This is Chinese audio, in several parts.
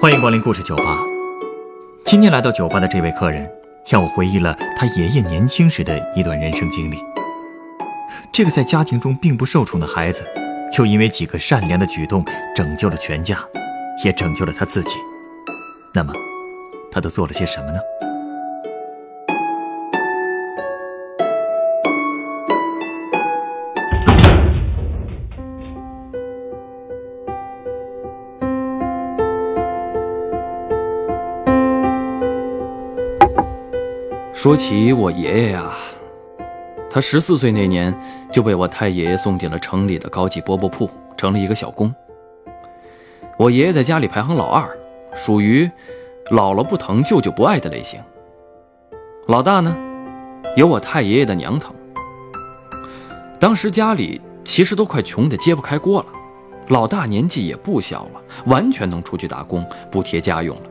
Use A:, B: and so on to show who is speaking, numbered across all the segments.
A: 欢迎光临故事酒吧。今天来到酒吧的这位客人，向我回忆了他爷爷年轻时的一段人生经历。这个在家庭中并不受宠的孩子，就因为几个善良的举动，拯救了全家，也拯救了他自己。那么，他都做了些什么呢？
B: 说起我爷爷呀，他十四岁那年就被我太爷爷送进了城里的高级饽饽铺，成了一个小工。我爷爷在家里排行老二，属于姥姥不疼舅舅不爱的类型。老大呢，有我太爷爷的娘疼。当时家里其实都快穷得揭不开锅了，老大年纪也不小了，完全能出去打工补贴家用了。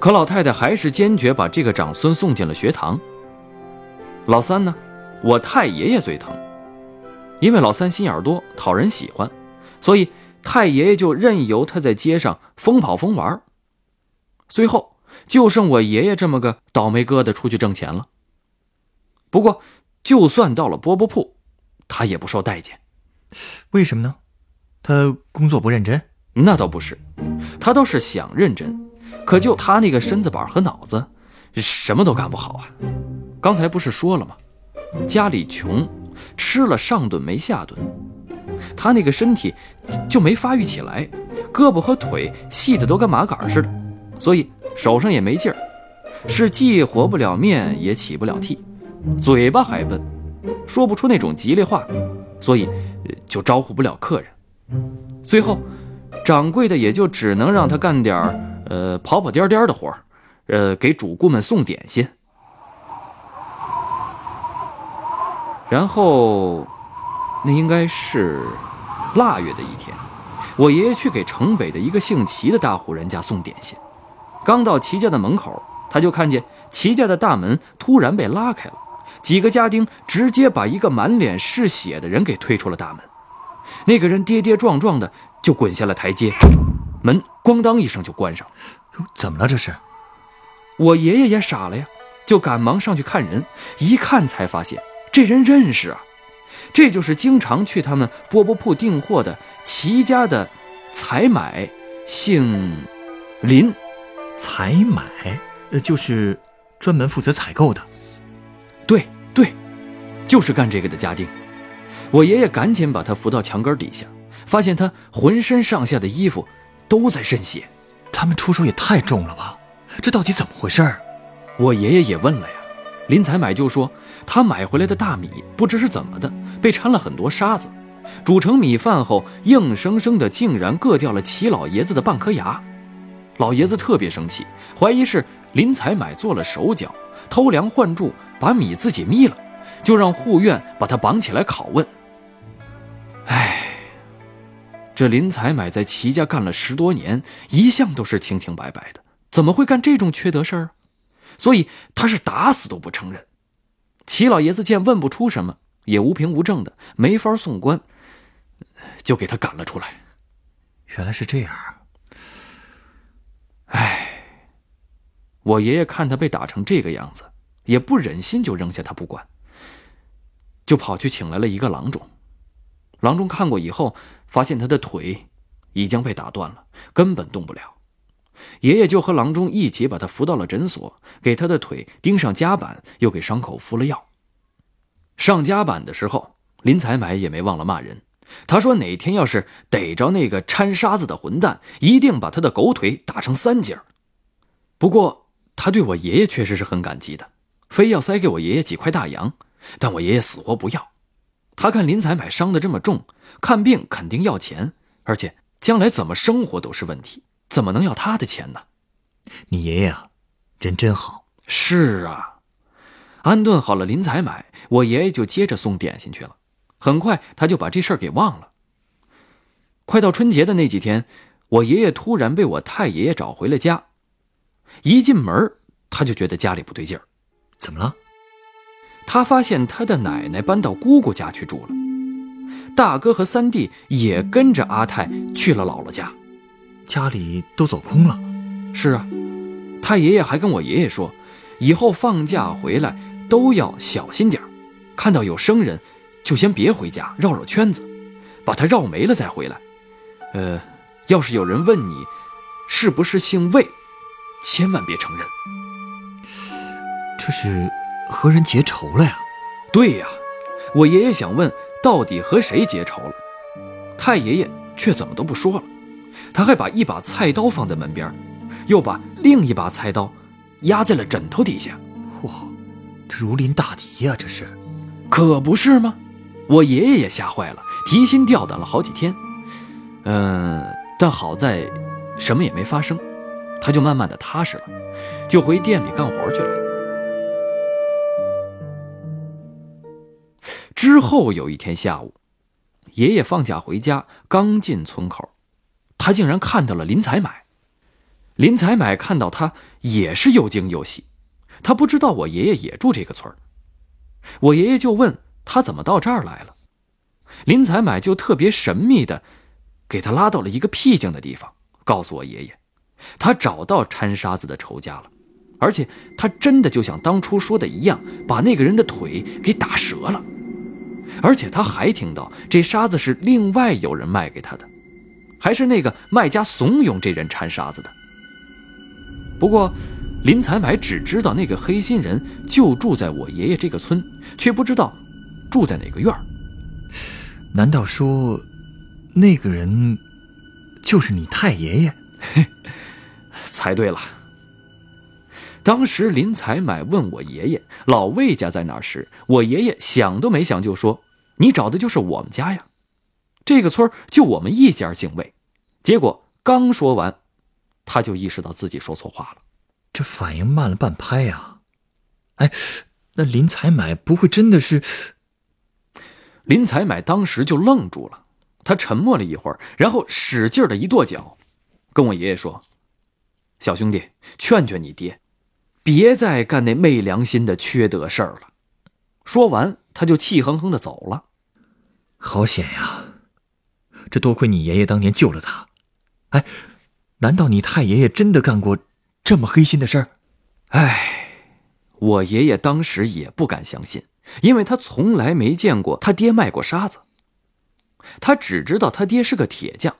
B: 可老太太还是坚决把这个长孙送进了学堂。老三呢，我太爷爷最疼，因为老三心眼多，讨人喜欢，所以太爷爷就任由他在街上疯跑疯玩。最后就剩我爷爷这么个倒霉疙瘩出去挣钱了。不过，就算到了饽饽铺，他也不受待见。
A: 为什么呢？他工作不认真？
B: 那倒不是，他倒是想认真。可就他那个身子板和脑子，什么都干不好啊！刚才不是说了吗？家里穷，吃了上顿没下顿，他那个身体就没发育起来，胳膊和腿细的都跟麻杆似的，所以手上也没劲儿，是既和不了面也起不了屉，嘴巴还笨，说不出那种吉利话，所以就招呼不了客人。最后，掌柜的也就只能让他干点儿。呃，跑跑颠颠的活儿，呃，给主顾们送点心。然后，那应该是腊月的一天，我爷爷去给城北的一个姓齐的大户人家送点心。刚到齐家的门口，他就看见齐家的大门突然被拉开了，几个家丁直接把一个满脸是血的人给推出了大门。那个人跌跌撞撞的就滚下了台阶。门咣当一声就关上，哟
A: 怎么了？这是，
B: 我爷爷也傻了呀，就赶忙上去看人，一看才发现这人认识啊，这就是经常去他们饽饽铺订货的齐家的采买，姓林，
A: 采买，呃，就是专门负责采购的，
B: 对对，就是干这个的家丁。我爷爷赶紧把他扶到墙根底下，发现他浑身上下的衣服。都在渗血，
A: 他们出手也太重了吧？这到底怎么回事？
B: 我爷爷也问了呀。林采买就说，他买回来的大米不知是怎么的，被掺了很多沙子，煮成米饭后，硬生生的竟然硌掉了齐老爷子的半颗牙。老爷子特别生气，怀疑是林采买做了手脚，偷梁换柱，把米自己眯了，就让护院把他绑起来拷问。这林采买在齐家干了十多年，一向都是清清白白的，怎么会干这种缺德事儿？所以他是打死都不承认。齐老爷子见问不出什么，也无凭无证的，没法送官，就给他赶了出来。
A: 原来是这样。
B: 唉，我爷爷看他被打成这个样子，也不忍心就扔下他不管，就跑去请来了一个郎中。郎中看过以后，发现他的腿已经被打断了，根本动不了。爷爷就和郎中一起把他扶到了诊所，给他的腿钉上夹板，又给伤口敷了药。上夹板的时候，林采买也没忘了骂人。他说：“哪天要是逮着那个掺沙子的混蛋，一定把他的狗腿打成三截。”不过，他对我爷爷确实是很感激的，非要塞给我爷爷几块大洋，但我爷爷死活不要。他看林采买伤得这么重，看病肯定要钱，而且将来怎么生活都是问题，怎么能要他的钱呢？
A: 你爷爷啊，人真好。
B: 是啊，安顿好了林采买，我爷爷就接着送点心去了。很快他就把这事儿给忘了。快到春节的那几天，我爷爷突然被我太爷爷找回了家。一进门，他就觉得家里不对劲儿。
A: 怎么了？
B: 他发现他的奶奶搬到姑姑家去住了，大哥和三弟也跟着阿泰去了姥姥家，
A: 家里都走空了。
B: 是啊，他爷爷还跟我爷爷说，以后放假回来都要小心点看到有生人就先别回家，绕绕圈子，把他绕没了再回来。呃，要是有人问你是不是姓魏，千万别承认。
A: 这是和人结仇了呀？
B: 对呀，我爷爷想问到底和谁结仇了，太爷爷却怎么都不说了。他还把一把菜刀放在门边，又把另一把菜刀压在了枕头底下。
A: 嚯，这如临大敌呀！这是，
B: 可不是吗？我爷爷也吓坏了，提心吊胆了好几天。嗯，但好在什么也没发生，他就慢慢的踏实了，就回店里干活去了。之后有一天下午，爷爷放假回家，刚进村口，他竟然看到了林采买。林采买看到他也是又惊又喜，他不知道我爷爷也住这个村我爷爷就问他怎么到这儿来了，林采买就特别神秘的给他拉到了一个僻静的地方，告诉我爷爷，他找到掺沙子的仇家了，而且他真的就像当初说的一样，把那个人的腿给打折了。而且他还听到这沙子是另外有人卖给他的，还是那个卖家怂恿这人掺沙子的。不过，林采买只知道那个黑心人就住在我爷爷这个村，却不知道住在哪个院儿。
A: 难道说，那个人就是你太爷爷？
B: 猜对了。当时林采买问我爷爷老魏家在哪儿时，我爷爷想都没想就说。你找的就是我们家呀，这个村就我们一家姓魏。结果刚说完，他就意识到自己说错话了，
A: 这反应慢了半拍呀！哎，那林采买不会真的是？
B: 林采买当时就愣住了，他沉默了一会儿，然后使劲的一跺脚，跟我爷爷说：“小兄弟，劝劝你爹，别再干那昧良心的缺德事儿了。”说完，他就气哼哼的走了。
A: 好险呀！这多亏你爷爷当年救了他。哎，难道你太爷爷真的干过这么黑心的事儿？
B: 哎，我爷爷当时也不敢相信，因为他从来没见过他爹卖过沙子。他只知道他爹是个铁匠，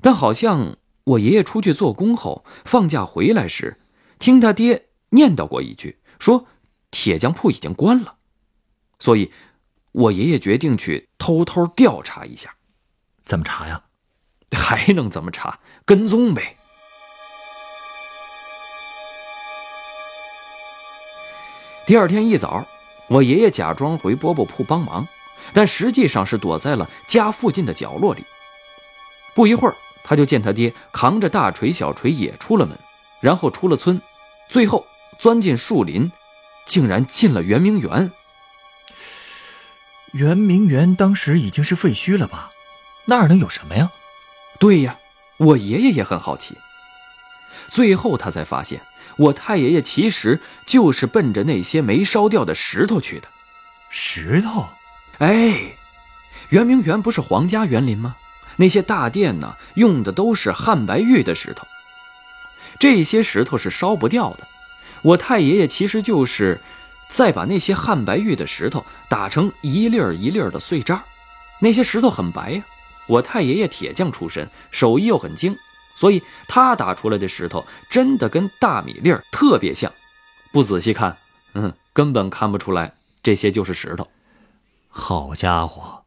B: 但好像我爷爷出去做工后放假回来时，听他爹念叨过一句，说铁匠铺已经关了，所以。我爷爷决定去偷偷调查一下，
A: 怎么查呀？
B: 还能怎么查？跟踪呗。第二天一早，我爷爷假装回饽饽铺帮忙，但实际上是躲在了家附近的角落里。不一会儿，他就见他爹扛着大锤小锤也出了门，然后出了村，最后钻进树林，竟然进了圆明园。
A: 圆明园当时已经是废墟了吧？那儿能有什么呀？
B: 对呀，我爷爷也很好奇。最后他才发现，我太爷爷其实就是奔着那些没烧掉的石头去的。
A: 石头？
B: 哎，圆明园不是皇家园林吗？那些大殿呢，用的都是汉白玉的石头。这些石头是烧不掉的。我太爷爷其实就是。再把那些汉白玉的石头打成一粒儿一粒儿的碎渣，那些石头很白呀。我太爷爷铁匠出身，手艺又很精，所以他打出来的石头真的跟大米粒儿特别像。不仔细看，嗯，根本看不出来这些就是石头。
A: 好家伙，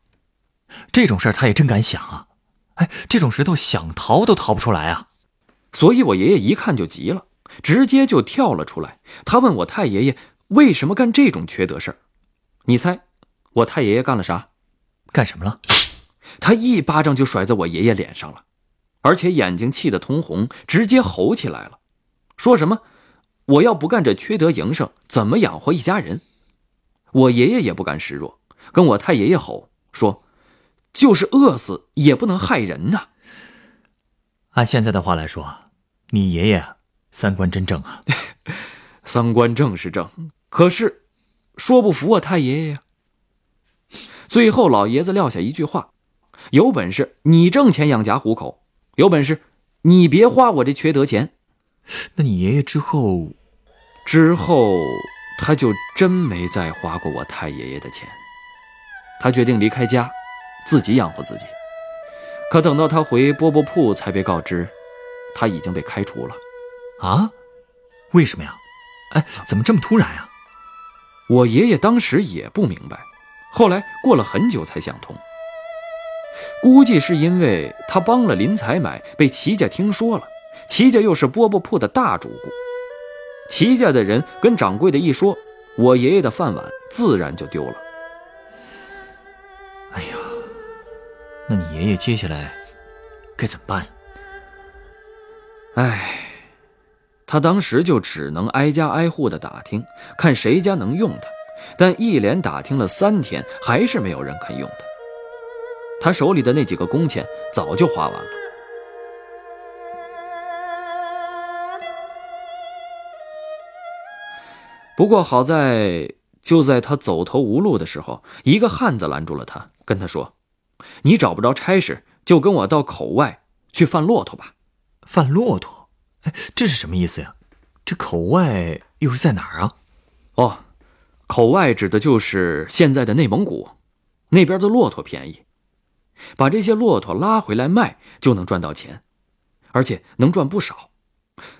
A: 这种事儿他也真敢想啊！哎，这种石头想逃都逃不出来啊！
B: 所以我爷爷一看就急了，直接就跳了出来。他问我太爷爷。为什么干这种缺德事儿？你猜，我太爷爷干了啥？
A: 干什么了？
B: 他一巴掌就甩在我爷爷脸上了，而且眼睛气得通红，直接吼起来了，说什么：“我要不干这缺德营生，怎么养活一家人？”我爷爷也不甘示弱，跟我太爷爷吼说：“就是饿死也不能害人呐！”
A: 按现在的话来说，你爷爷三观真正啊。
B: 三观正是正，可是说不服我太爷爷呀。最后老爷子撂下一句话：“有本事你挣钱养家糊口，有本事你别花我这缺德钱。”
A: 那你爷爷之后，
B: 之后他就真没再花过我太爷爷的钱。他决定离开家，自己养活自己。可等到他回饽饽铺，才被告知，他已经被开除了。
A: 啊？为什么呀？哎，怎么这么突然呀？
B: 我爷爷当时也不明白，后来过了很久才想通。估计是因为他帮了林采买，被齐家听说了。齐家又是饽饽铺的大主顾，齐家的人跟掌柜的一说，我爷爷的饭碗自然就丢了。
A: 哎呀，那你爷爷接下来该怎么办呀？
B: 哎，他当时就只能挨家挨户的打听，看谁家能用他，但一连打听了三天，还是没有人肯用他。他手里的那几个工钱早就花完了。不过好在，就在他走投无路的时候，一个汉子拦住了他，跟他说：“你找不着差事，就跟我到口外去贩骆驼吧。”
A: 贩骆驼？哎，这是什么意思呀？这口外又是在哪儿啊？
B: 哦，口外指的就是现在的内蒙古，那边的骆驼便宜，把这些骆驼拉回来卖就能赚到钱，而且能赚不少。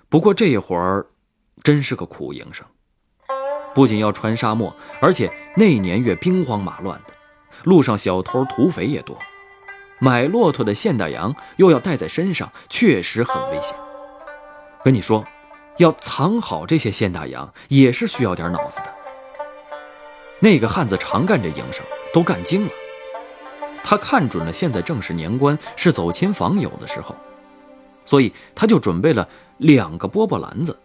B: 不过这一活儿真是个苦营生。不仅要穿沙漠，而且那年月兵荒马乱的，路上小偷土匪也多，买骆驼的现大洋又要带在身上，确实很危险。跟你说，要藏好这些现大洋也是需要点脑子的。那个汉子常干这营生，都干精了。他看准了现在正是年关，是走亲访友的时候，所以他就准备了两个饽饽篮子。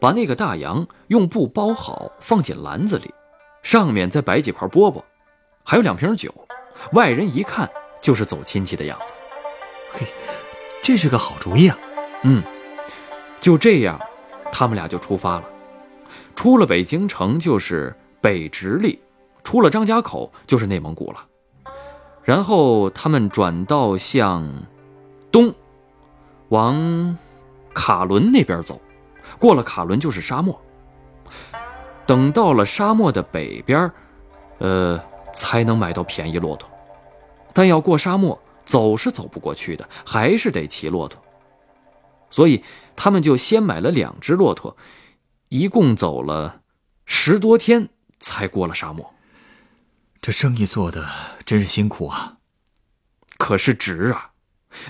B: 把那个大洋用布包好，放进篮子里，上面再摆几块饽饽，还有两瓶酒。外人一看就是走亲戚的样子。
A: 嘿，这是个好主意啊！
B: 嗯，就这样，他们俩就出发了。出了北京城就是北直隶，出了张家口就是内蒙古了。然后他们转道向东，往卡伦那边走。过了卡伦就是沙漠。等到了沙漠的北边，呃，才能买到便宜骆驼。但要过沙漠，走是走不过去的，还是得骑骆驼。所以他们就先买了两只骆驼，一共走了十多天才过了沙漠。
A: 这生意做的真是辛苦啊！
B: 可是值啊，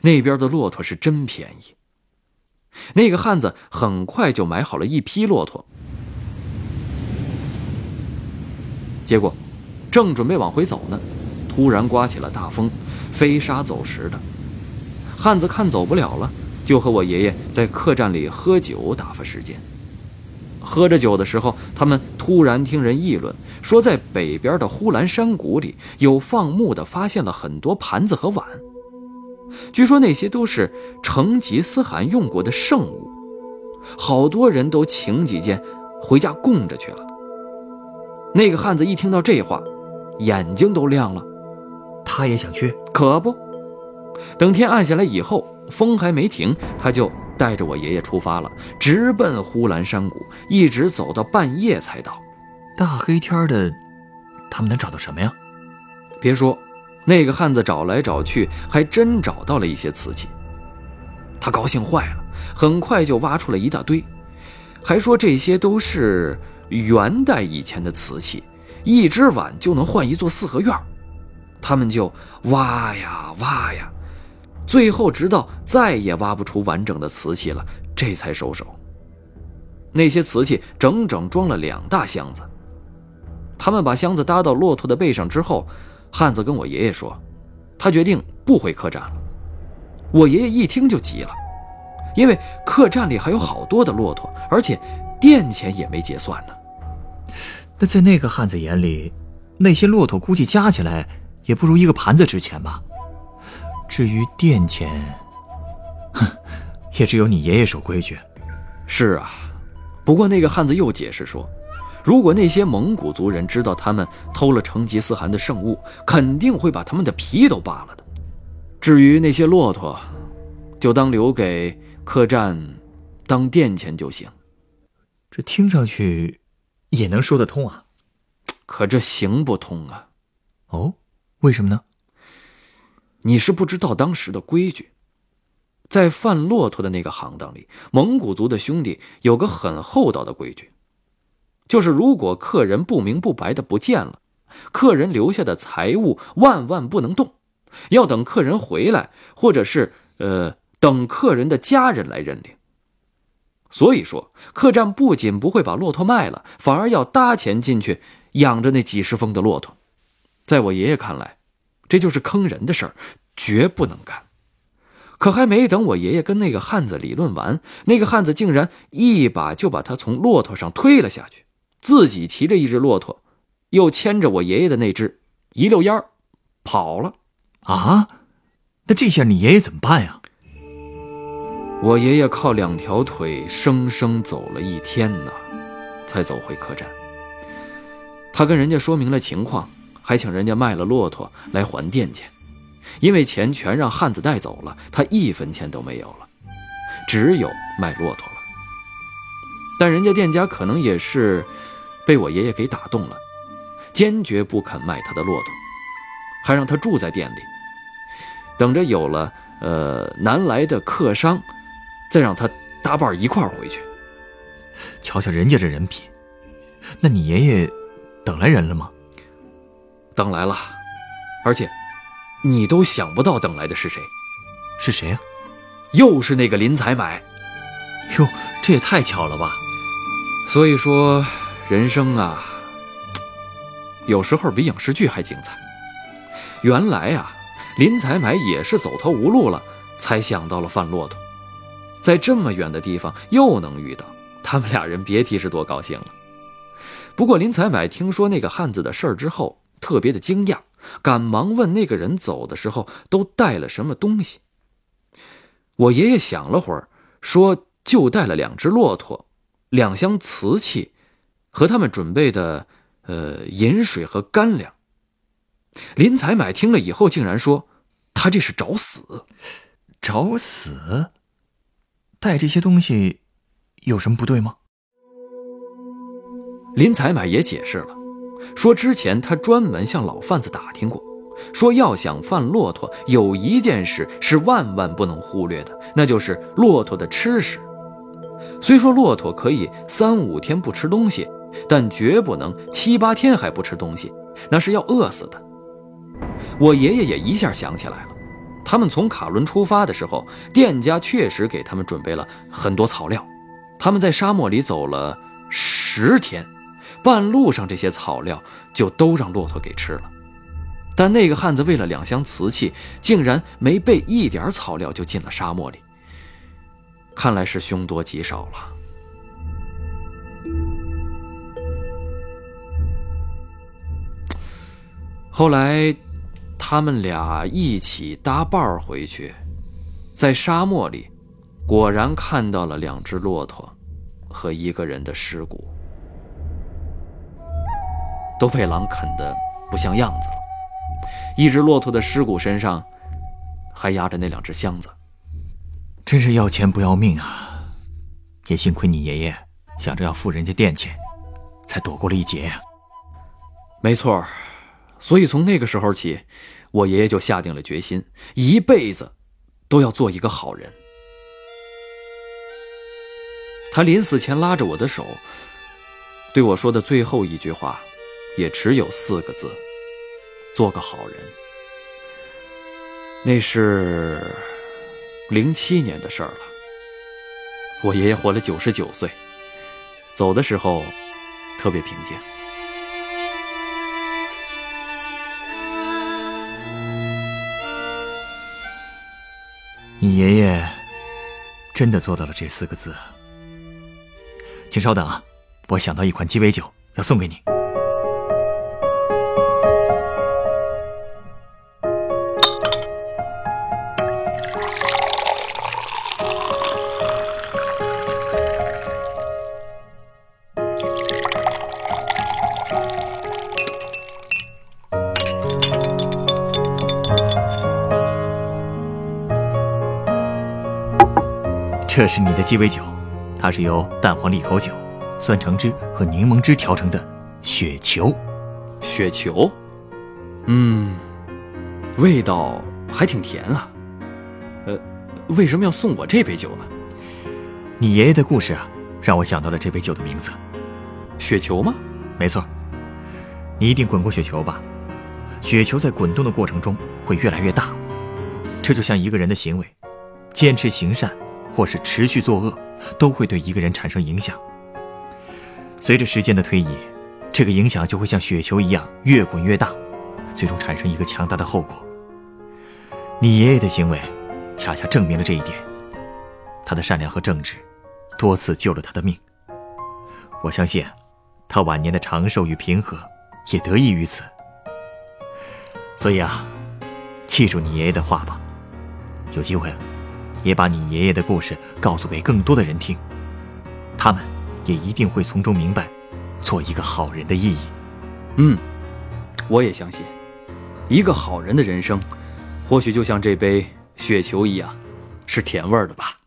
B: 那边的骆驼是真便宜。那个汉子很快就买好了一批骆驼，结果正准备往回走呢，突然刮起了大风，飞沙走石的。汉子看走不了了，就和我爷爷在客栈里喝酒打发时间。喝着酒的时候，他们突然听人议论，说在北边的呼兰山谷里有放牧的，发现了很多盘子和碗。据说那些都是成吉思汗用过的圣物，好多人都请几件回家供着去了。那个汉子一听到这话，眼睛都亮了。
A: 他也想去，
B: 可不。等天暗下来以后，风还没停，他就带着我爷爷出发了，直奔呼兰山谷，一直走到半夜才到。
A: 大黑天的，他们能找到什么呀？
B: 别说。那个汉子找来找去，还真找到了一些瓷器。他高兴坏了，很快就挖出了一大堆，还说这些都是元代以前的瓷器，一只碗就能换一座四合院。他们就挖呀挖呀，最后直到再也挖不出完整的瓷器了，这才收手。那些瓷器整整装了两大箱子。他们把箱子搭到骆驼的背上之后。汉子跟我爷爷说，他决定不回客栈了。我爷爷一听就急了，因为客栈里还有好多的骆驼，而且店钱也没结算呢。
A: 那在那个汉子眼里，那些骆驼估计加起来也不如一个盘子值钱吧？至于店钱，哼，也只有你爷爷守规矩。
B: 是啊，不过那个汉子又解释说，如果那些蒙古族人知道他们偷了成吉思汗的圣物，肯定会把他们的皮都扒了的。至于那些骆驼，就当留给客栈当垫钱就行。
A: 这听上去也能说得通啊，
B: 可这行不通啊！
A: 哦，为什么呢？
B: 你是不知道当时的规矩，在贩骆驼的那个行当里，蒙古族的兄弟有个很厚道的规矩。就是如果客人不明不白的不见了，客人留下的财物万万不能动，要等客人回来，或者是呃等客人的家人来认领。所以说，客栈不仅不会把骆驼卖了，反而要搭钱进去养着那几十峰的骆驼。在我爷爷看来，这就是坑人的事儿，绝不能干。可还没等我爷爷跟那个汉子理论完，那个汉子竟然一把就把他从骆驼上推了下去。自己骑着一只骆驼，又牵着我爷爷的那只，一溜烟儿跑了。
A: 啊，那这下你爷爷怎么办呀？
B: 我爷爷靠两条腿生生走了一天呢，才走回客栈。他跟人家说明了情况，还请人家卖了骆驼来还店钱，因为钱全让汉子带走了，他一分钱都没有了，只有卖骆驼了。但人家店家可能也是。被我爷爷给打动了，坚决不肯卖他的骆驼，还让他住在店里，等着有了呃南来的客商，再让他搭伴一块回去。
A: 瞧瞧人家这人品，那你爷爷等来人了吗？
B: 等来了，而且你都想不到等来的是谁？
A: 是谁呀？
B: 又是那个林采买。
A: 哟，这也太巧了吧！
B: 所以说。人生啊，有时候比影视剧还精彩。原来啊，林采买也是走投无路了，才想到了贩骆驼。在这么远的地方又能遇到，他们俩人别提是多高兴了。不过林采买听说那个汉子的事儿之后，特别的惊讶，赶忙问那个人走的时候都带了什么东西。我爷爷想了会儿，说就带了两只骆驼，两箱瓷器。和他们准备的，呃，饮水和干粮。林采买听了以后，竟然说：“他这是找死，
A: 找死！带这些东西有什么不对吗？”
B: 林采买也解释了，说之前他专门向老贩子打听过，说要想贩骆驼，有一件事是万万不能忽略的，那就是骆驼的吃食。虽说骆驼可以三五天不吃东西。但绝不能七八天还不吃东西，那是要饿死的。我爷爷也一下想起来了，他们从卡伦出发的时候，店家确实给他们准备了很多草料。他们在沙漠里走了十天，半路上这些草料就都让骆驼给吃了。但那个汉子为了两箱瓷器，竟然没备一点草料就进了沙漠里。看来是凶多吉少了。后来，他们俩一起搭伴回去，在沙漠里，果然看到了两只骆驼和一个人的尸骨，都被狼啃得不像样子了。一只骆驼的尸骨身上还压着那两只箱子，
A: 真是要钱不要命啊！也幸亏你爷爷想着要付人家店钱，才躲过了一劫呀。
B: 没错。所以从那个时候起，我爷爷就下定了决心，一辈子都要做一个好人。他临死前拉着我的手，对我说的最后一句话，也只有四个字：“做个好人。”那是零七年的事儿了。我爷爷活了九十九岁，走的时候特别平静。
A: 你爷爷真的做到了这四个字，请稍等啊，我想到一款鸡尾酒要送给你。这是你的鸡尾酒，它是由蛋黄利口酒、酸橙汁和柠檬汁调成的雪球。
B: 雪球，嗯，味道还挺甜啊。呃，为什么要送我这杯酒呢？
A: 你爷爷的故事啊，让我想到了这杯酒的名字。
B: 雪球吗？
A: 没错。你一定滚过雪球吧？雪球在滚动的过程中会越来越大，这就像一个人的行为，坚持行善或是持续作恶，都会对一个人产生影响。随着时间的推移。这个影响就会像雪球一样越滚越大，最终产生一个强大的后果。你爷爷的行为，恰恰证明了这一点。他的善良和正直，多次救了他的命。我相信，他晚年的长寿与平和，也得益于此。所以啊，记住你爷爷的话吧。有机会，也把你爷爷的故事告诉给更多的人听，他们也一定会从中明白。做一个好人的意义，
B: 嗯，我也相信，一个好人的人生，或许就像这杯雪球一样，是甜味的吧。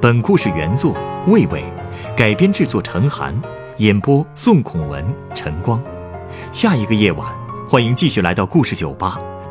A: 本故事原作魏伟，改编制作陈寒，演播宋孔文、陈光。下一个夜晚，欢迎继续来到故事酒吧，